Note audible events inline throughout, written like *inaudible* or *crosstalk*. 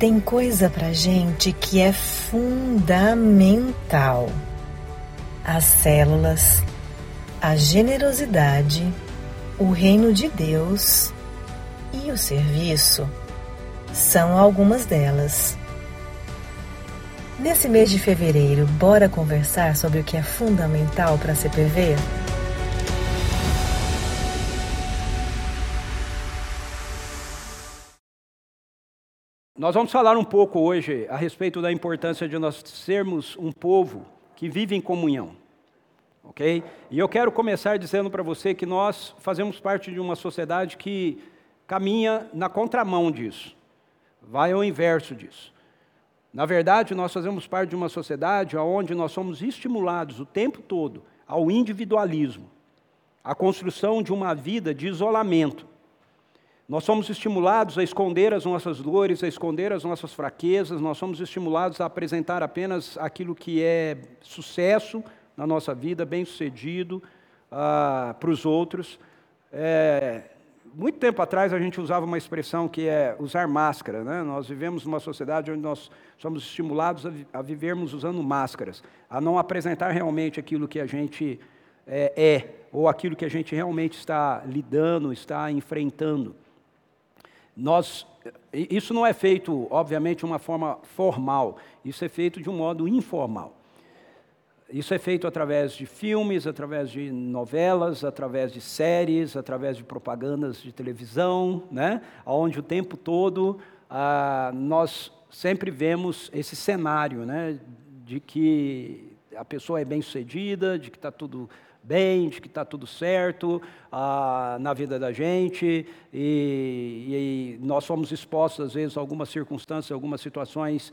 Tem coisa pra gente que é fundamental. As células, a generosidade, o reino de Deus e o serviço são algumas delas. Nesse mês de fevereiro, bora conversar sobre o que é fundamental para a CPV? Nós vamos falar um pouco hoje a respeito da importância de nós sermos um povo que vive em comunhão. Ok? E eu quero começar dizendo para você que nós fazemos parte de uma sociedade que caminha na contramão disso, vai ao inverso disso. Na verdade, nós fazemos parte de uma sociedade onde nós somos estimulados o tempo todo ao individualismo, à construção de uma vida de isolamento. Nós somos estimulados a esconder as nossas dores, a esconder as nossas fraquezas, nós somos estimulados a apresentar apenas aquilo que é sucesso na nossa vida, bem-sucedido uh, para os outros. É, muito tempo atrás a gente usava uma expressão que é usar máscara. Né? Nós vivemos numa sociedade onde nós somos estimulados a, vi a vivermos usando máscaras, a não apresentar realmente aquilo que a gente é, é, ou aquilo que a gente realmente está lidando, está enfrentando. Nós, isso não é feito, obviamente, de uma forma formal, isso é feito de um modo informal. Isso é feito através de filmes, através de novelas, através de séries, através de propagandas de televisão, né? onde o tempo todo ah, nós sempre vemos esse cenário né? de que a pessoa é bem sucedida, de que está tudo bem, de que está tudo certo ah, na vida da gente, e, e, nós somos expostos, às vezes, a algumas circunstâncias, algumas situações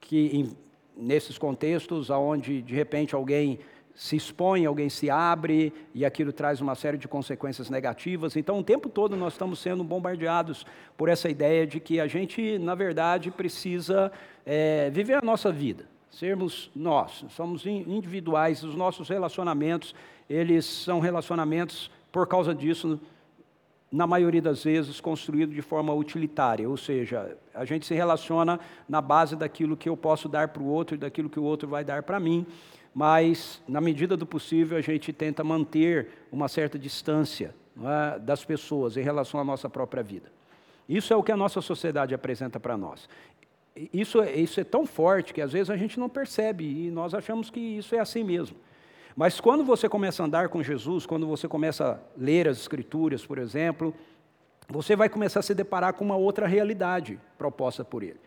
que, em, nesses contextos, onde, de repente, alguém se expõe, alguém se abre, e aquilo traz uma série de consequências negativas. Então, o tempo todo nós estamos sendo bombardeados por essa ideia de que a gente, na verdade, precisa é, viver a nossa vida sermos nós, somos individuais, os nossos relacionamentos, eles são relacionamentos, por causa disso, na maioria das vezes, construídos de forma utilitária, ou seja, a gente se relaciona na base daquilo que eu posso dar para o outro e daquilo que o outro vai dar para mim, mas, na medida do possível, a gente tenta manter uma certa distância é, das pessoas em relação à nossa própria vida. Isso é o que a nossa sociedade apresenta para nós isso, é, isso é tão forte que às vezes a gente não percebe e nós achamos que isso é assim mesmo. Mas quando você começa a andar com Jesus, quando você começa a ler as Escrituras, por exemplo, você vai começar a se deparar com uma outra realidade proposta por Ele.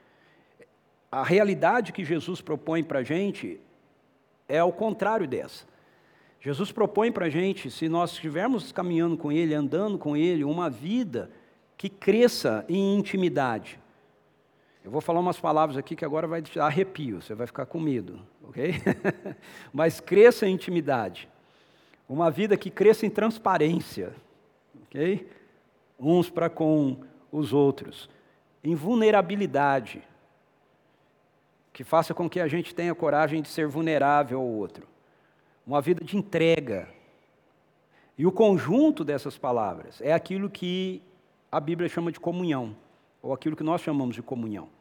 A realidade que Jesus propõe para a gente é ao contrário dessa. Jesus propõe para a gente, se nós estivermos caminhando com Ele, andando com Ele, uma vida que cresça em intimidade, eu vou falar umas palavras aqui que agora vai te arrepio, você vai ficar com medo, ok? *laughs* Mas cresça em intimidade. Uma vida que cresça em transparência, ok? Uns para com os outros. Em vulnerabilidade. Que faça com que a gente tenha coragem de ser vulnerável ao outro. Uma vida de entrega. E o conjunto dessas palavras é aquilo que a Bíblia chama de comunhão ou aquilo que nós chamamos de comunhão.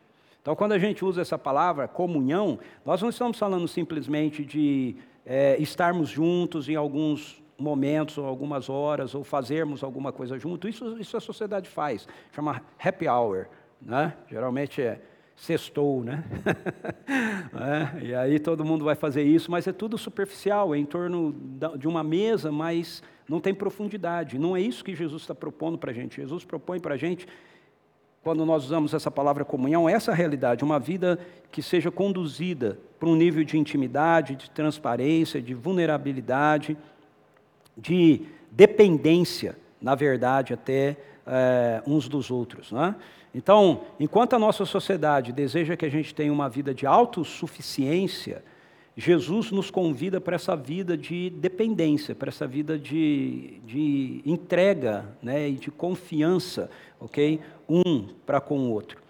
Então, quando a gente usa essa palavra comunhão, nós não estamos falando simplesmente de é, estarmos juntos em alguns momentos, ou algumas horas, ou fazermos alguma coisa junto. Isso, isso a sociedade faz, chama happy hour. Né? Geralmente é sextou, né? *laughs* é, e aí todo mundo vai fazer isso, mas é tudo superficial, é em torno de uma mesa, mas não tem profundidade. Não é isso que Jesus está propondo para a gente. Jesus propõe para a gente quando nós usamos essa palavra comunhão, essa realidade, uma vida que seja conduzida para um nível de intimidade, de transparência, de vulnerabilidade, de dependência, na verdade, até é, uns dos outros. Né? Então, enquanto a nossa sociedade deseja que a gente tenha uma vida de autossuficiência, Jesus nos convida para essa vida de dependência, para essa vida de, de entrega né, e de confiança, ok? Um para com o outro.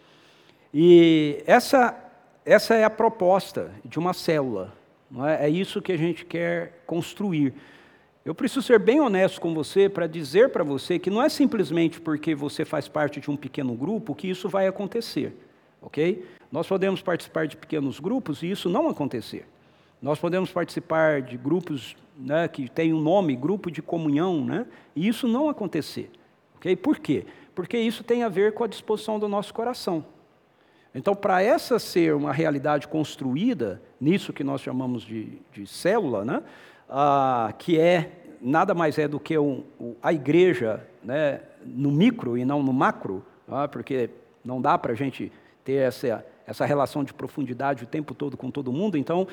E essa, essa é a proposta de uma célula, não é? é isso que a gente quer construir. Eu preciso ser bem honesto com você para dizer para você que não é simplesmente porque você faz parte de um pequeno grupo que isso vai acontecer. ok? Nós podemos participar de pequenos grupos e isso não acontecer. Nós podemos participar de grupos né, que têm um nome, grupo de comunhão, né, e isso não acontecer. ok? Por quê? Porque isso tem a ver com a disposição do nosso coração. Então, para essa ser uma realidade construída, nisso que nós chamamos de, de célula, né, que é nada mais é do que um, a igreja né, no micro e não no macro, ah, porque não dá para a gente ter essa, essa relação de profundidade o tempo todo com todo mundo. Então,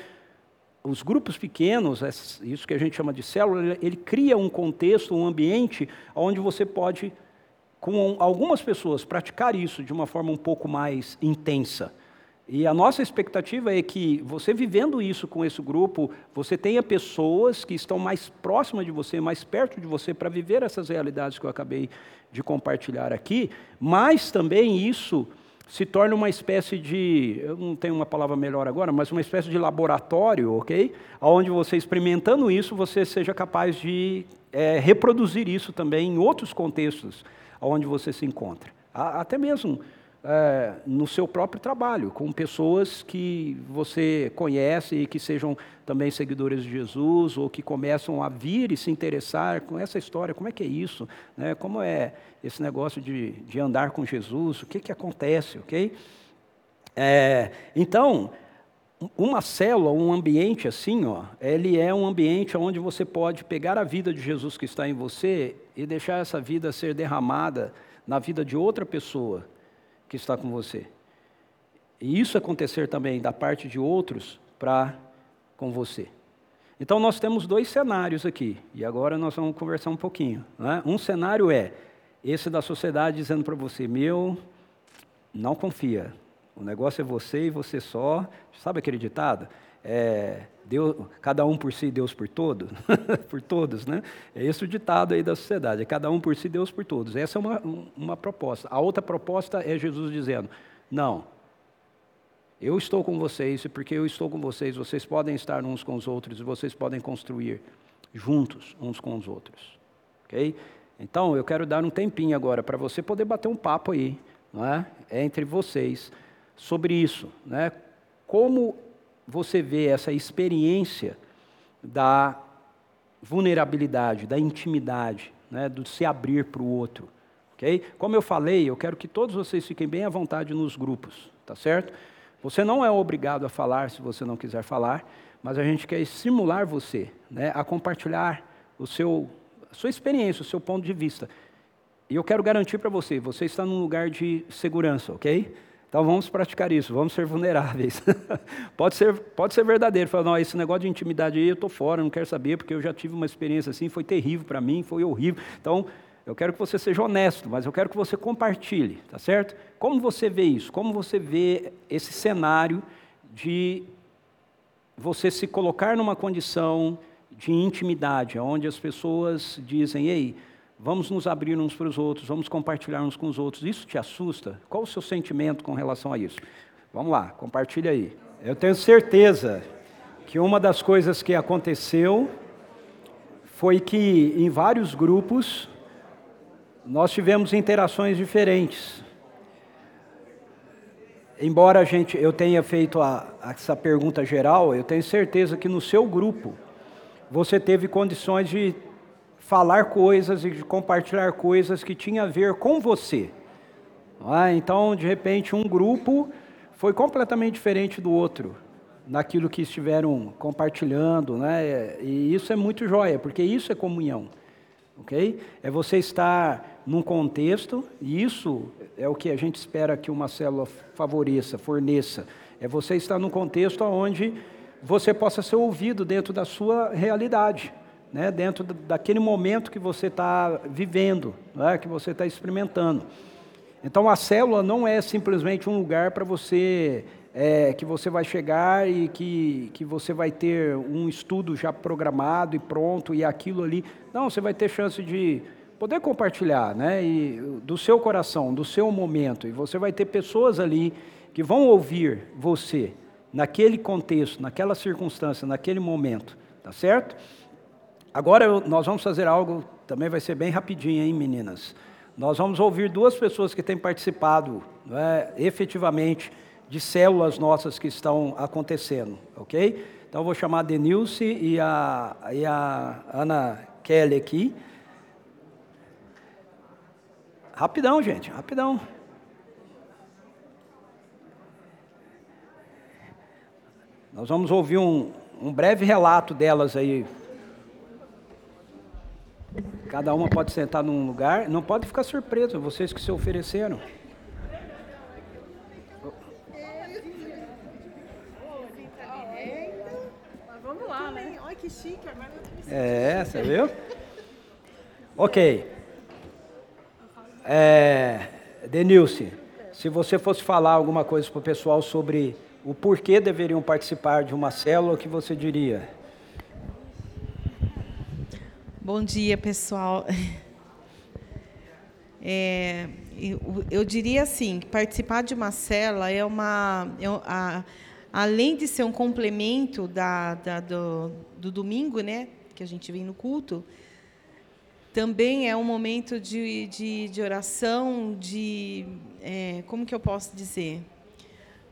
os grupos pequenos, isso que a gente chama de célula, ele cria um contexto, um ambiente onde você pode com algumas pessoas praticar isso de uma forma um pouco mais intensa. E a nossa expectativa é que você vivendo isso com esse grupo, você tenha pessoas que estão mais próximas de você, mais perto de você, para viver essas realidades que eu acabei de compartilhar aqui, mas também isso se torna uma espécie de, eu não tenho uma palavra melhor agora, mas uma espécie de laboratório, ok? Onde você experimentando isso, você seja capaz de é, reproduzir isso também em outros contextos onde você se encontra. Até mesmo é, no seu próprio trabalho, com pessoas que você conhece e que sejam também seguidores de Jesus, ou que começam a vir e se interessar com essa história, como é que é isso? Né? Como é esse negócio de, de andar com Jesus? O que, que acontece? ok? É, então, uma célula, um ambiente assim, ó, ele é um ambiente onde você pode pegar a vida de Jesus que está em você e deixar essa vida ser derramada na vida de outra pessoa que está com você. E isso acontecer também da parte de outros para com você. Então nós temos dois cenários aqui, e agora nós vamos conversar um pouquinho. Né? Um cenário é esse da sociedade dizendo para você: meu, não confia, o negócio é você e você só. Sabe aquele ditado? É, Deus, cada um por si, Deus por todos, *laughs* por todos, né? É esse o ditado aí da sociedade, é cada um por si, Deus por todos. Essa é uma, uma proposta. A outra proposta é Jesus dizendo, não, eu estou com vocês e porque eu estou com vocês, vocês podem estar uns com os outros e vocês podem construir juntos uns com os outros, ok? Então, eu quero dar um tempinho agora para você poder bater um papo aí, não é? Entre vocês, sobre isso, né? Como você vê essa experiência da vulnerabilidade, da intimidade, né, do se abrir para o outro. Okay? Como eu falei, eu quero que todos vocês fiquem bem à vontade nos grupos, tá certo? Você não é obrigado a falar se você não quiser falar, mas a gente quer estimular você né, a compartilhar o seu, a sua experiência, o seu ponto de vista. E eu quero garantir para você, você está num lugar de segurança, ok? Então vamos praticar isso, vamos ser vulneráveis. *laughs* pode, ser, pode ser verdadeiro, falar, não, esse negócio de intimidade aí eu estou fora, não quero saber, porque eu já tive uma experiência assim, foi terrível para mim, foi horrível. Então, eu quero que você seja honesto, mas eu quero que você compartilhe, tá certo? Como você vê isso? Como você vê esse cenário de você se colocar numa condição de intimidade, onde as pessoas dizem, ei, Vamos nos abrir uns para os outros, vamos compartilhar uns com os outros. Isso te assusta? Qual o seu sentimento com relação a isso? Vamos lá, compartilha aí. Eu tenho certeza que uma das coisas que aconteceu foi que em vários grupos nós tivemos interações diferentes. Embora a gente, eu tenha feito a, essa pergunta geral, eu tenho certeza que no seu grupo você teve condições de falar coisas e de compartilhar coisas que tinha a ver com você. É? Então, de repente, um grupo foi completamente diferente do outro naquilo que estiveram compartilhando, né? E isso é muito joia, porque isso é comunhão, ok? É você estar num contexto, e isso é o que a gente espera que uma célula favoreça, forneça. É você estar num contexto onde você possa ser ouvido dentro da sua realidade né, dentro daquele momento que você está vivendo, né, que você está experimentando. Então a célula não é simplesmente um lugar para você é, que você vai chegar e que, que você vai ter um estudo já programado e pronto e aquilo ali. Não, você vai ter chance de poder compartilhar, né? E, do seu coração, do seu momento. E você vai ter pessoas ali que vão ouvir você naquele contexto, naquela circunstância, naquele momento, tá certo? Agora nós vamos fazer algo, também vai ser bem rapidinho, hein, meninas? nós vamos ouvir duas pessoas que têm participado né, efetivamente de células nossas que estão acontecendo, ok? Então eu vou chamar a Denilce e a, e a Ana Kelly aqui. Rapidão, gente, rapidão. Nós vamos ouvir um, um breve relato delas aí. Cada uma pode sentar num lugar. Não pode ficar surpreso, vocês que se ofereceram. Vamos lá, né? Olha que chique, agora É, você viu? Ok. É, Denilce, se você fosse falar alguma coisa para o pessoal sobre o porquê deveriam participar de uma célula, o que você diria? Bom dia, pessoal. É, eu, eu, diria assim, participar de uma célula é uma, é, a, além de ser um complemento da, da, do, do domingo, né, que a gente vem no culto, também é um momento de, de, de oração, de é, como que eu posso dizer?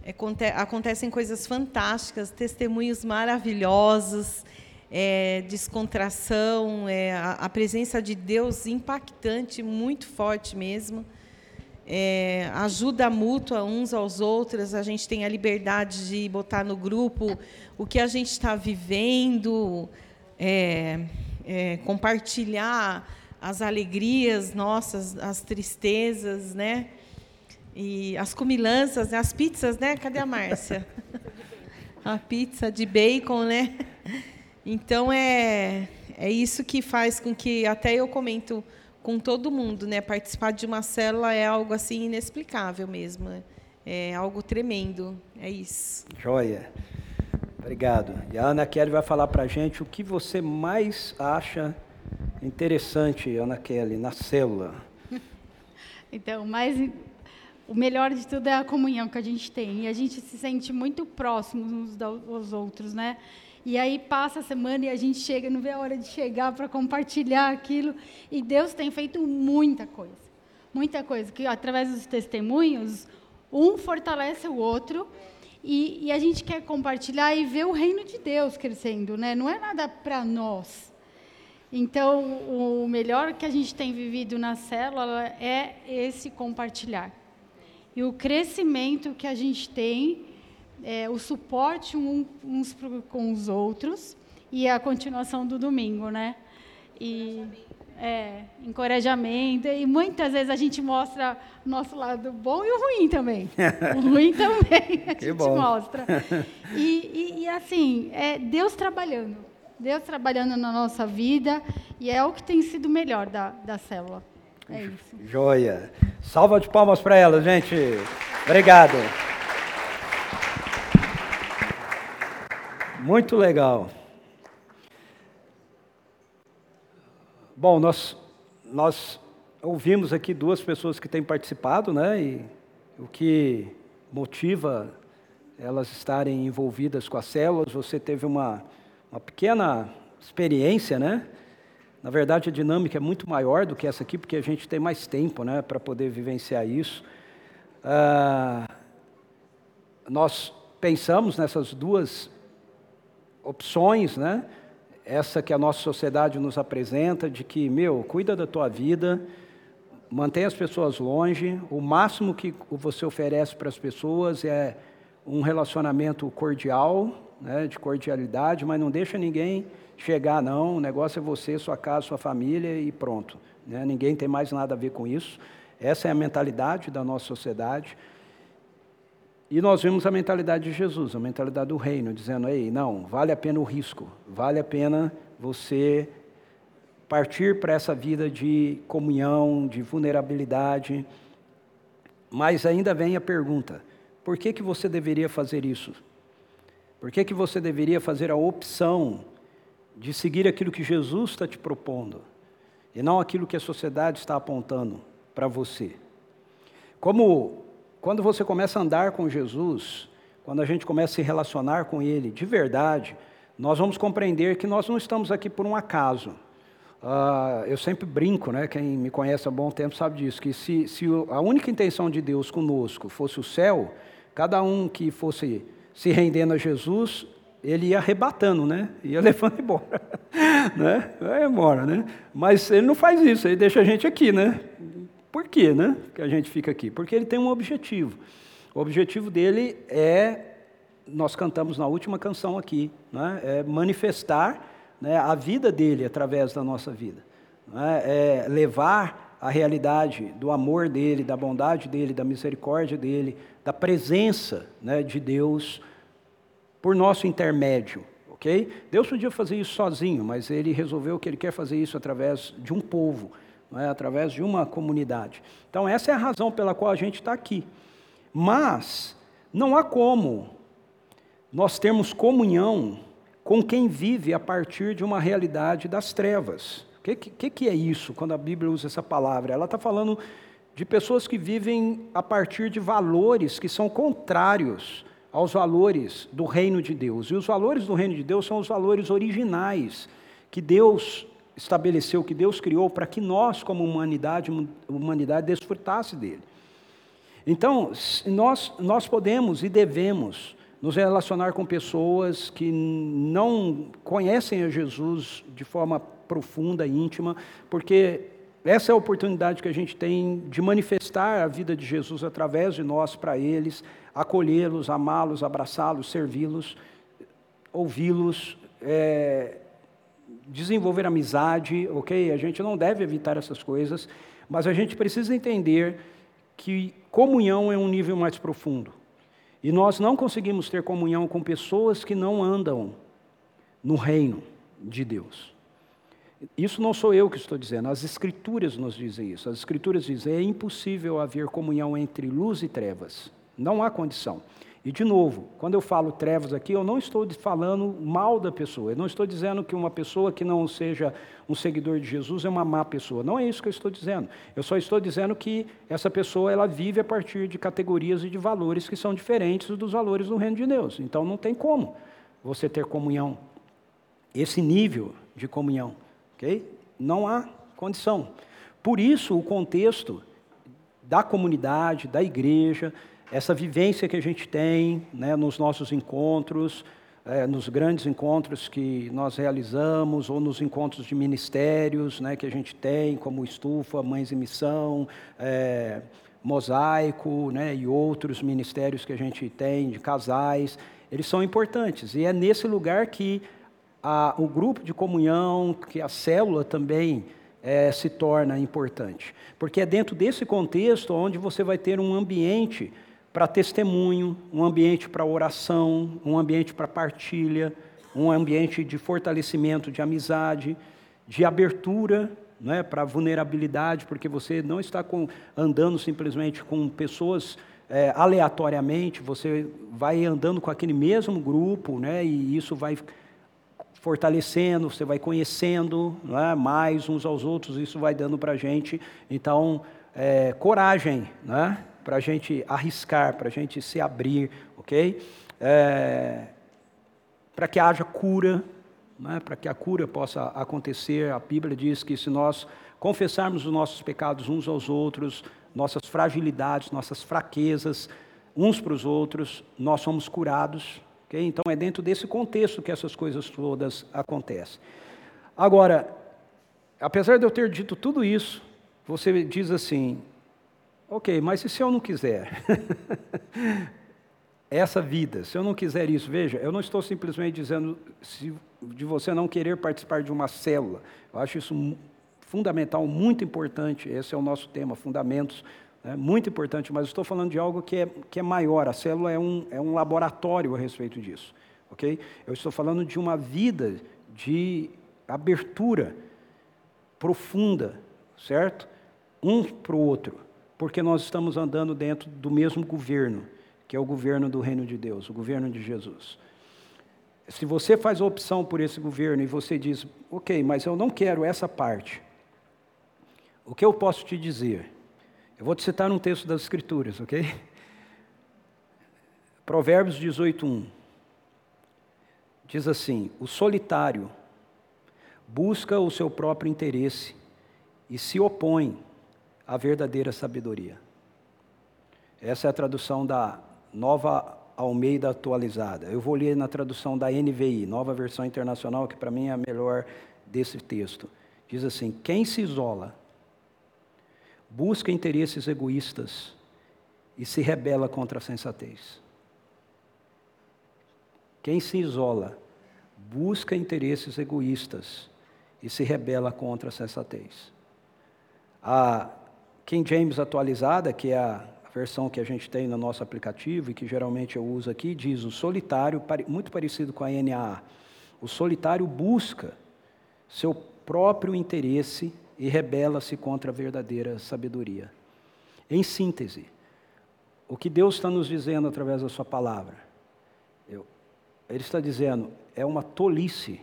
É, acontecem coisas fantásticas, testemunhos maravilhosos, é, descontração, é, a, a, presença de Deus impactante, muito forte mesmo. É, ajuda mútua uns aos outros, a gente tem a liberdade de botar no grupo o que a gente está vivendo, é, é, compartilhar as alegrias nossas, as tristezas, né? E as comilanças, né? as pizzas, né? Cadê a Márcia? *laughs* a pizza de bacon, né? Então é é isso que faz com que até eu comento com todo mundo, né? Participar de uma célula é algo assim inexplicável mesmo. Né? É algo tremendo. É isso. Joia. Obrigado. E a Ana Kelly vai falar para a gente o que você mais acha interessante, Ana Kelly, na célula. *laughs* Então, mais o melhor de tudo é a comunhão que a gente tem. E a gente se sente muito próximos uns dos outros, né? E aí passa a semana e a gente chega, não vê a hora de chegar para compartilhar aquilo. E Deus tem feito muita coisa. Muita coisa. Que através dos testemunhos, um fortalece o outro. E, e a gente quer compartilhar e ver o reino de Deus crescendo, né? Não é nada para nós. Então, o melhor que a gente tem vivido na célula é esse compartilhar e o crescimento que a gente tem, é, o suporte uns com os outros e a continuação do domingo, né? E é, encorajamento e muitas vezes a gente mostra o nosso lado bom e o ruim também. o ruim *laughs* também a gente bom. mostra. E, e, e assim, é Deus trabalhando. Deus trabalhando na nossa vida e é o que tem sido melhor da, da célula. É isso. Joia. Salva de palmas para ela, gente. Obrigado. Muito legal. Bom, nós, nós ouvimos aqui duas pessoas que têm participado, né? E o que motiva elas estarem envolvidas com as células. Você teve uma, uma pequena experiência, né? Na verdade, a dinâmica é muito maior do que essa aqui, porque a gente tem mais tempo né, para poder vivenciar isso. Ah, nós pensamos nessas duas opções, né? Essa que a nossa sociedade nos apresenta, de que, meu, cuida da tua vida, mantém as pessoas longe, o máximo que você oferece para as pessoas é um relacionamento cordial, né, de cordialidade, mas não deixa ninguém chegar, não, o negócio é você, sua casa, sua família e pronto. Né? Ninguém tem mais nada a ver com isso. Essa é a mentalidade da nossa sociedade. E nós vimos a mentalidade de Jesus, a mentalidade do reino, dizendo: ei, não, vale a pena o risco, vale a pena você partir para essa vida de comunhão, de vulnerabilidade. Mas ainda vem a pergunta: por que, que você deveria fazer isso? Por que, que você deveria fazer a opção de seguir aquilo que Jesus está te propondo e não aquilo que a sociedade está apontando para você. Como quando você começa a andar com Jesus, quando a gente começa a se relacionar com Ele de verdade, nós vamos compreender que nós não estamos aqui por um acaso. Uh, eu sempre brinco, né? Quem me conhece há bom tempo sabe disso, que se, se a única intenção de Deus conosco fosse o céu, cada um que fosse se rendendo a Jesus, ele ia arrebatando, né? Ia *laughs* levando embora, né? Vai embora, né? Mas ele não faz isso, ele deixa a gente aqui, né? Por quê, né? Que a gente fica aqui? Porque ele tem um objetivo. O objetivo dele é, nós cantamos na última canção aqui, né? É manifestar né, a vida dele através da nossa vida. Né, é levar a realidade do amor dele, da bondade dele, da misericórdia dele, da presença né, de Deus por nosso intermédio. ok? Deus podia fazer isso sozinho, mas ele resolveu que ele quer fazer isso através de um povo, é? através de uma comunidade. Então, essa é a razão pela qual a gente está aqui. Mas, não há como nós termos comunhão com quem vive a partir de uma realidade das trevas. O que, que, que, é isso quando a Bíblia usa essa palavra? Ela está falando de pessoas que vivem a partir de valores que são contrários aos valores do reino de Deus. E os valores do reino de Deus são os valores originais que Deus estabeleceu, que Deus criou para que nós, como humanidade, humanidade desfrutasse dele. Então, nós, nós podemos e devemos nos relacionar com pessoas que não conhecem a Jesus de forma profunda, íntima, porque essa é a oportunidade que a gente tem de manifestar a vida de Jesus através de nós para eles, acolhê-los, amá-los, abraçá-los, servi-los, ouvi-los, é, desenvolver amizade, ok? A gente não deve evitar essas coisas, mas a gente precisa entender que comunhão é um nível mais profundo. E nós não conseguimos ter comunhão com pessoas que não andam no reino de Deus. Isso não sou eu que estou dizendo, as Escrituras nos dizem isso. As Escrituras dizem: é impossível haver comunhão entre luz e trevas. Não há condição. E, de novo, quando eu falo trevas aqui, eu não estou falando mal da pessoa. Eu não estou dizendo que uma pessoa que não seja um seguidor de Jesus é uma má pessoa. Não é isso que eu estou dizendo. Eu só estou dizendo que essa pessoa ela vive a partir de categorias e de valores que são diferentes dos valores do reino de Deus. Então, não tem como você ter comunhão. Esse nível de comunhão. ok? Não há condição. Por isso, o contexto da comunidade, da igreja, essa vivência que a gente tem né, nos nossos encontros, é, nos grandes encontros que nós realizamos, ou nos encontros de ministérios né, que a gente tem, como Estufa, Mães em Missão, é, Mosaico né, e outros ministérios que a gente tem, de casais, eles são importantes. E é nesse lugar que a, o grupo de comunhão, que a célula também é, se torna importante. Porque é dentro desse contexto onde você vai ter um ambiente para testemunho, um ambiente para oração, um ambiente para partilha, um ambiente de fortalecimento de amizade, de abertura né, para vulnerabilidade, porque você não está com, andando simplesmente com pessoas é, aleatoriamente, você vai andando com aquele mesmo grupo, né, e isso vai fortalecendo, você vai conhecendo é, mais uns aos outros, isso vai dando para a gente, então, é, coragem, né? Para a gente arriscar, para a gente se abrir, ok? É, para que haja cura, né? para que a cura possa acontecer. A Bíblia diz que se nós confessarmos os nossos pecados uns aos outros, nossas fragilidades, nossas fraquezas, uns para os outros, nós somos curados. ok? Então é dentro desse contexto que essas coisas todas acontecem. Agora, apesar de eu ter dito tudo isso, você diz assim: Ok, mas se eu não quiser? *laughs* Essa vida, se eu não quiser isso, veja, eu não estou simplesmente dizendo de você não querer participar de uma célula. Eu acho isso fundamental, muito importante. Esse é o nosso tema, fundamentos, né, muito importante. Mas estou falando de algo que é, que é maior. A célula é um, é um laboratório a respeito disso. Ok? Eu estou falando de uma vida de abertura profunda, certo? Um para o outro porque nós estamos andando dentro do mesmo governo, que é o governo do reino de Deus, o governo de Jesus. Se você faz a opção por esse governo e você diz, ok, mas eu não quero essa parte, o que eu posso te dizer? Eu vou te citar um texto das Escrituras, ok? Provérbios 18:1 diz assim: O solitário busca o seu próprio interesse e se opõe à verdadeira sabedoria. Essa é a tradução da Nova Almeida Atualizada. Eu vou ler na tradução da NVI, Nova Versão Internacional, que para mim é a melhor desse texto. Diz assim: Quem se isola, busca interesses egoístas e se rebela contra a sensatez. Quem se isola, busca interesses egoístas e se rebela contra a sensatez. A King James atualizada, que é a versão que a gente tem no nosso aplicativo e que geralmente eu uso aqui, diz o solitário, muito parecido com a NAA. O solitário busca seu próprio interesse e rebela-se contra a verdadeira sabedoria. Em síntese, o que Deus está nos dizendo através da Sua palavra? Eu, ele está dizendo, é uma tolice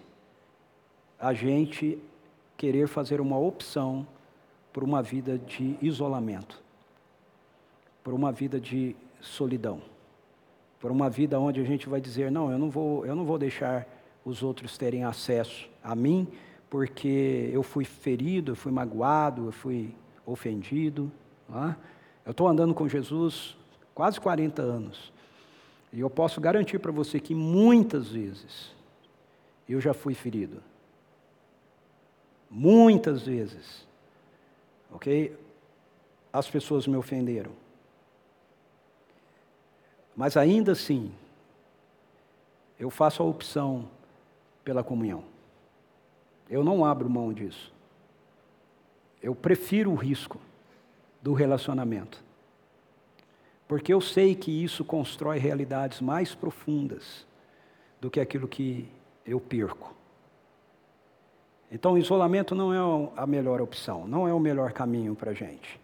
a gente querer fazer uma opção por uma vida de isolamento por uma vida de solidão, por uma vida onde a gente vai dizer não, eu não vou, eu não vou deixar os outros terem acesso a mim, porque eu fui ferido, eu fui magoado, eu fui ofendido. É? Eu estou andando com Jesus quase 40 anos. E eu posso garantir para você que muitas vezes eu já fui ferido. Muitas vezes. Ok? As pessoas me ofenderam. Mas ainda assim, eu faço a opção pela comunhão. Eu não abro mão disso. Eu prefiro o risco do relacionamento. Porque eu sei que isso constrói realidades mais profundas do que aquilo que eu perco. Então, o isolamento não é a melhor opção, não é o melhor caminho para a gente.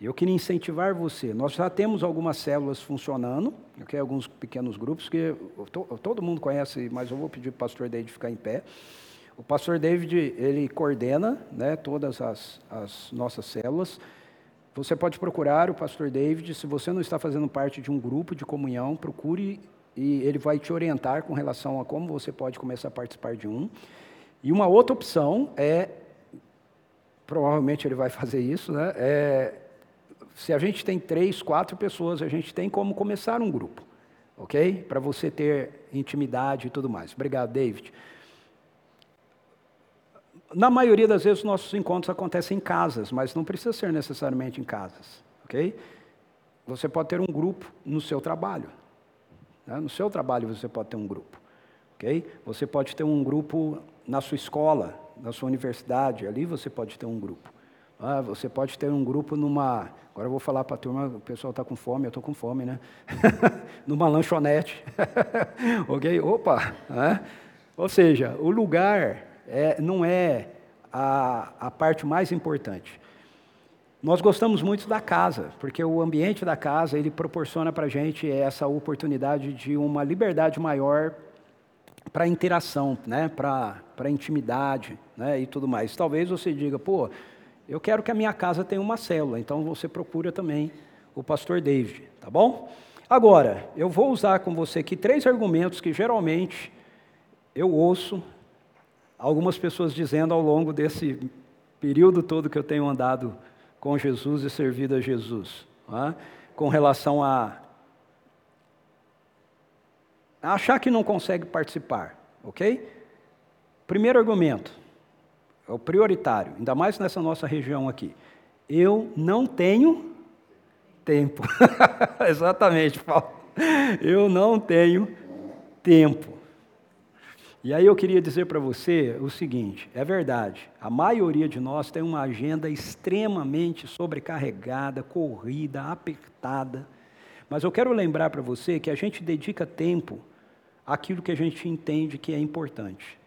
Eu queria incentivar você. Nós já temos algumas células funcionando, okay? alguns pequenos grupos que todo mundo conhece, mas eu vou pedir para o pastor David ficar em pé. O pastor David, ele coordena né, todas as, as nossas células. Você pode procurar o pastor David, se você não está fazendo parte de um grupo de comunhão, procure e ele vai te orientar com relação a como você pode começar a participar de um. E uma outra opção é, provavelmente ele vai fazer isso, né? É se a gente tem três, quatro pessoas, a gente tem como começar um grupo, ok? Para você ter intimidade e tudo mais. Obrigado, David. Na maioria das vezes, nossos encontros acontecem em casas, mas não precisa ser necessariamente em casas, ok? Você pode ter um grupo no seu trabalho. Né? No seu trabalho você pode ter um grupo, ok? Você pode ter um grupo na sua escola, na sua universidade, ali você pode ter um grupo. Ah, você pode ter um grupo numa. Agora eu vou falar para a turma, o pessoal está com fome, eu estou com fome, né? *laughs* numa lanchonete. *laughs* ok? Opa! Ou seja, o lugar é, não é a, a parte mais importante. Nós gostamos muito da casa, porque o ambiente da casa ele proporciona para a gente essa oportunidade de uma liberdade maior para interação, né? para intimidade né? e tudo mais. Talvez você diga, pô, eu quero que a minha casa tenha uma célula, então você procura também o pastor David, tá bom? Agora, eu vou usar com você aqui três argumentos que geralmente eu ouço algumas pessoas dizendo ao longo desse período todo que eu tenho andado com Jesus e servido a Jesus, tá? com relação a, achar que não consegue participar, ok? Primeiro argumento é o prioritário, ainda mais nessa nossa região aqui. Eu não tenho tempo. *laughs* Exatamente, Paulo. Eu não tenho tempo. E aí eu queria dizer para você o seguinte: é verdade, a maioria de nós tem uma agenda extremamente sobrecarregada, corrida, apertada. Mas eu quero lembrar para você que a gente dedica tempo àquilo que a gente entende que é importante.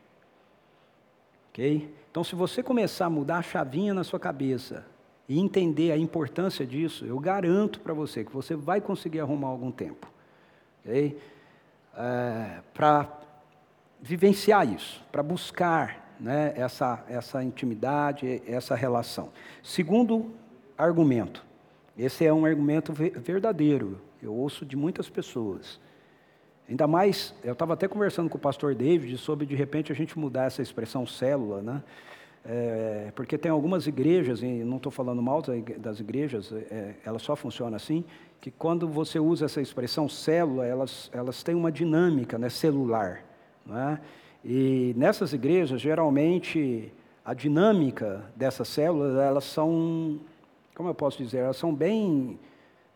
Ok? Então, se você começar a mudar a chavinha na sua cabeça e entender a importância disso, eu garanto para você que você vai conseguir arrumar algum tempo. Okay? É, para vivenciar isso, para buscar né, essa, essa intimidade, essa relação. Segundo argumento, esse é um argumento verdadeiro, eu ouço de muitas pessoas. Ainda mais, eu estava até conversando com o pastor David sobre de repente a gente mudar essa expressão célula, né? É, porque tem algumas igrejas, e não estou falando mal das igrejas, é, ela só funciona assim, que quando você usa essa expressão célula, elas, elas têm uma dinâmica né, celular. Né? E nessas igrejas, geralmente, a dinâmica dessas células, elas são, como eu posso dizer, elas são bem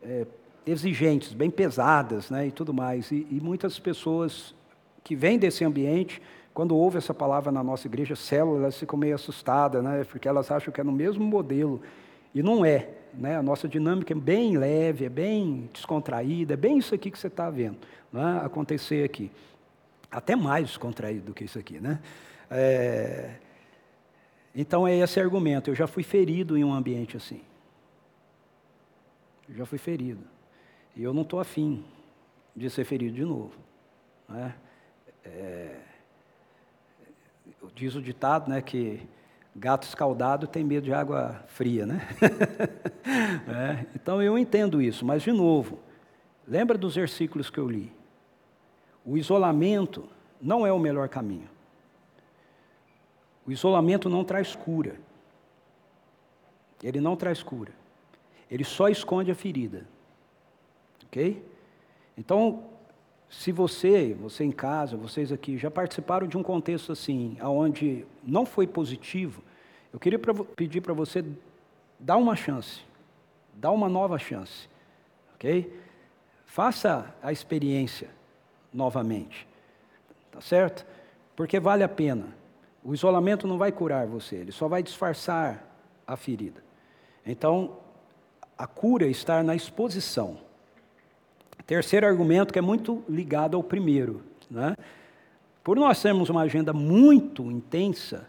é, exigentes, bem pesadas né, e tudo mais. E, e muitas pessoas que vêm desse ambiente quando ouvem essa palavra na nossa igreja, célula, elas ficam meio assustadas, né? porque elas acham que é no mesmo modelo. E não é. Né? A nossa dinâmica é bem leve, é bem descontraída, é bem isso aqui que você está vendo né? acontecer aqui. Até mais descontraído do que isso aqui. Né? É... Então é esse argumento. Eu já fui ferido em um ambiente assim. Eu já fui ferido. E eu não estou afim de ser ferido de novo. Né? É diz o ditado, né, que gato escaldado tem medo de água fria, né? *laughs* é, então eu entendo isso, mas de novo, lembra dos versículos que eu li? O isolamento não é o melhor caminho. O isolamento não traz cura. Ele não traz cura. Ele só esconde a ferida. Ok? Então, se você, você em casa, vocês aqui, já participaram de um contexto assim, onde não foi positivo, eu queria pedir para você dar uma chance, dar uma nova chance, ok? Faça a experiência novamente, tá certo? Porque vale a pena. O isolamento não vai curar você, ele só vai disfarçar a ferida. Então, a cura está na exposição. Terceiro argumento que é muito ligado ao primeiro. Né? Por nós termos uma agenda muito intensa,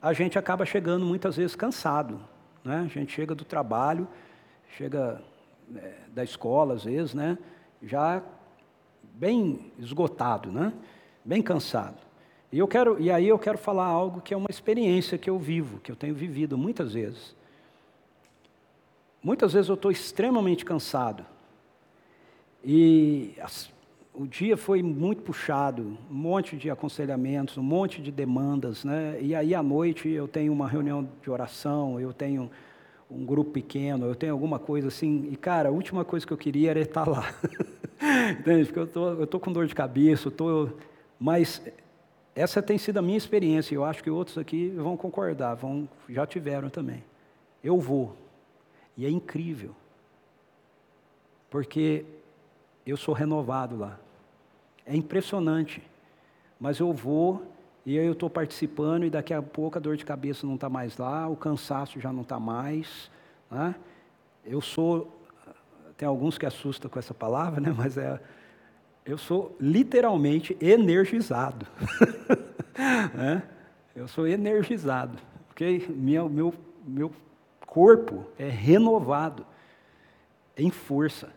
a gente acaba chegando muitas vezes cansado. Né? A gente chega do trabalho, chega é, da escola às vezes, né? já bem esgotado, né? bem cansado. E, eu quero, e aí eu quero falar algo que é uma experiência que eu vivo, que eu tenho vivido muitas vezes. Muitas vezes eu estou extremamente cansado. E as, o dia foi muito puxado, um monte de aconselhamentos, um monte de demandas, né? E aí à noite eu tenho uma reunião de oração, eu tenho um grupo pequeno, eu tenho alguma coisa assim. E cara, a última coisa que eu queria era estar lá. *laughs* Entende? Porque eu tô, eu tô com dor de cabeça, eu tô, mas essa tem sido a minha experiência. Eu acho que outros aqui vão concordar, vão, já tiveram também. Eu vou. E é incrível. Porque eu sou renovado lá. É impressionante. Mas eu vou e eu estou participando e daqui a pouco a dor de cabeça não está mais lá, o cansaço já não está mais. Né? Eu sou, tem alguns que assustam com essa palavra, *laughs* né? mas é, eu sou literalmente energizado. *laughs* né? Eu sou energizado, ok? Meu, meu, meu corpo é renovado em força.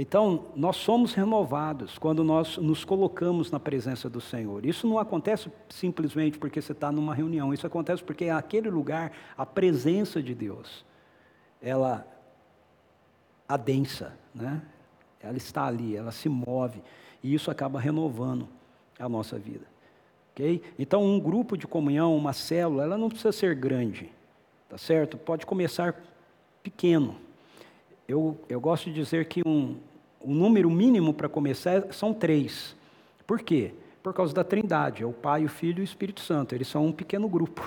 Então, nós somos renovados quando nós nos colocamos na presença do Senhor. Isso não acontece simplesmente porque você está numa reunião, isso acontece porque aquele lugar, a presença de Deus, ela adensa, né? ela está ali, ela se move, e isso acaba renovando a nossa vida. Okay? Então, um grupo de comunhão, uma célula, ela não precisa ser grande, tá certo? Pode começar pequeno eu, eu gosto de dizer que um, o número mínimo para começar são três. Por quê? Por causa da trindade, é o Pai, o Filho e o Espírito Santo. Eles são um pequeno grupo.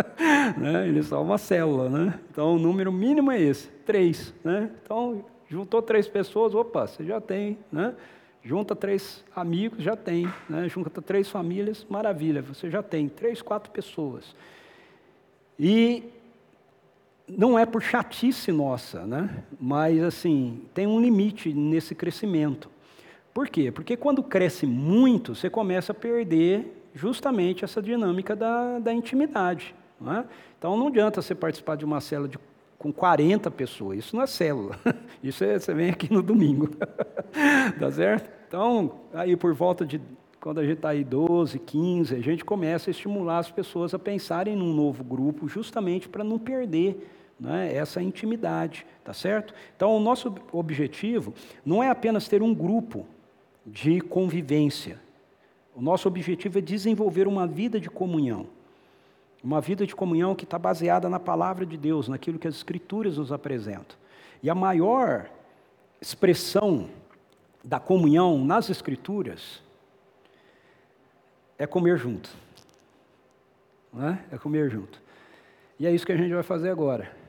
*laughs* né? Eles são uma célula. Né? Então, o número mínimo é esse, três. Né? Então, juntou três pessoas, opa, você já tem. Né? Junta três amigos, já tem. Né? Junta três famílias, maravilha, você já tem. Três, quatro pessoas. E não é por chatice nossa, né? mas assim, tem um limite nesse crescimento. Por quê? Porque quando cresce muito, você começa a perder justamente essa dinâmica da, da intimidade. Não é? Então não adianta você participar de uma célula de, com 40 pessoas, isso não é célula, *laughs* isso é, você vem aqui no domingo, *laughs* tá certo? Então, aí por volta de, quando a gente está aí 12, 15, a gente começa a estimular as pessoas a pensarem num novo grupo, justamente para não perder né, essa intimidade, tá certo? Então, o nosso objetivo não é apenas ter um grupo de convivência. O nosso objetivo é desenvolver uma vida de comunhão. Uma vida de comunhão que está baseada na palavra de Deus, naquilo que as Escrituras nos apresentam. E a maior expressão da comunhão nas Escrituras é comer junto. Não é? é comer junto. E é isso que a gente vai fazer agora.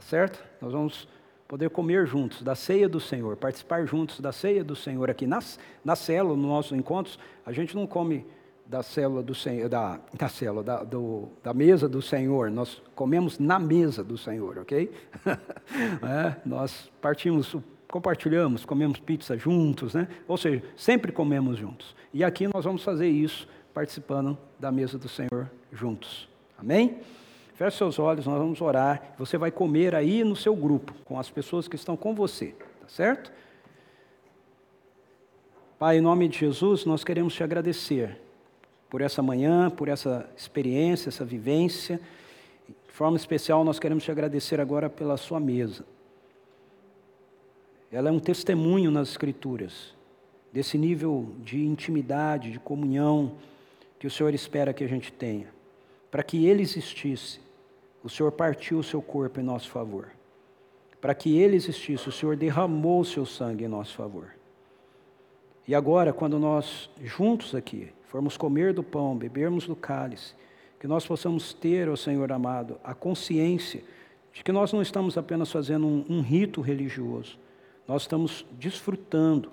Tá certo? Nós vamos poder comer juntos da ceia do Senhor, participar juntos da ceia do Senhor aqui nas, na célula, nos nossos encontros. A gente não come da célula do Senhor, da, da célula, da, do, da mesa do Senhor, nós comemos na mesa do Senhor, ok? *laughs* é, nós partimos, compartilhamos, comemos pizza juntos, né? Ou seja, sempre comemos juntos. E aqui nós vamos fazer isso participando da mesa do Senhor juntos. Amém? Feche seus olhos, nós vamos orar. Você vai comer aí no seu grupo, com as pessoas que estão com você, tá certo? Pai, em nome de Jesus, nós queremos te agradecer por essa manhã, por essa experiência, essa vivência. De forma especial, nós queremos te agradecer agora pela sua mesa. Ela é um testemunho nas Escrituras, desse nível de intimidade, de comunhão que o Senhor espera que a gente tenha. Para que ele existisse, o Senhor partiu o seu corpo em nosso favor. Para que ele existisse, o Senhor derramou o seu sangue em nosso favor. E agora, quando nós juntos aqui formos comer do pão, bebermos do cálice, que nós possamos ter, ó Senhor amado, a consciência de que nós não estamos apenas fazendo um, um rito religioso, nós estamos desfrutando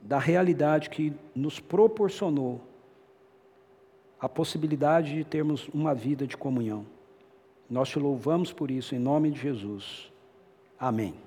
da realidade que nos proporcionou a possibilidade de termos uma vida de comunhão. Nós te louvamos por isso, em nome de Jesus. Amém.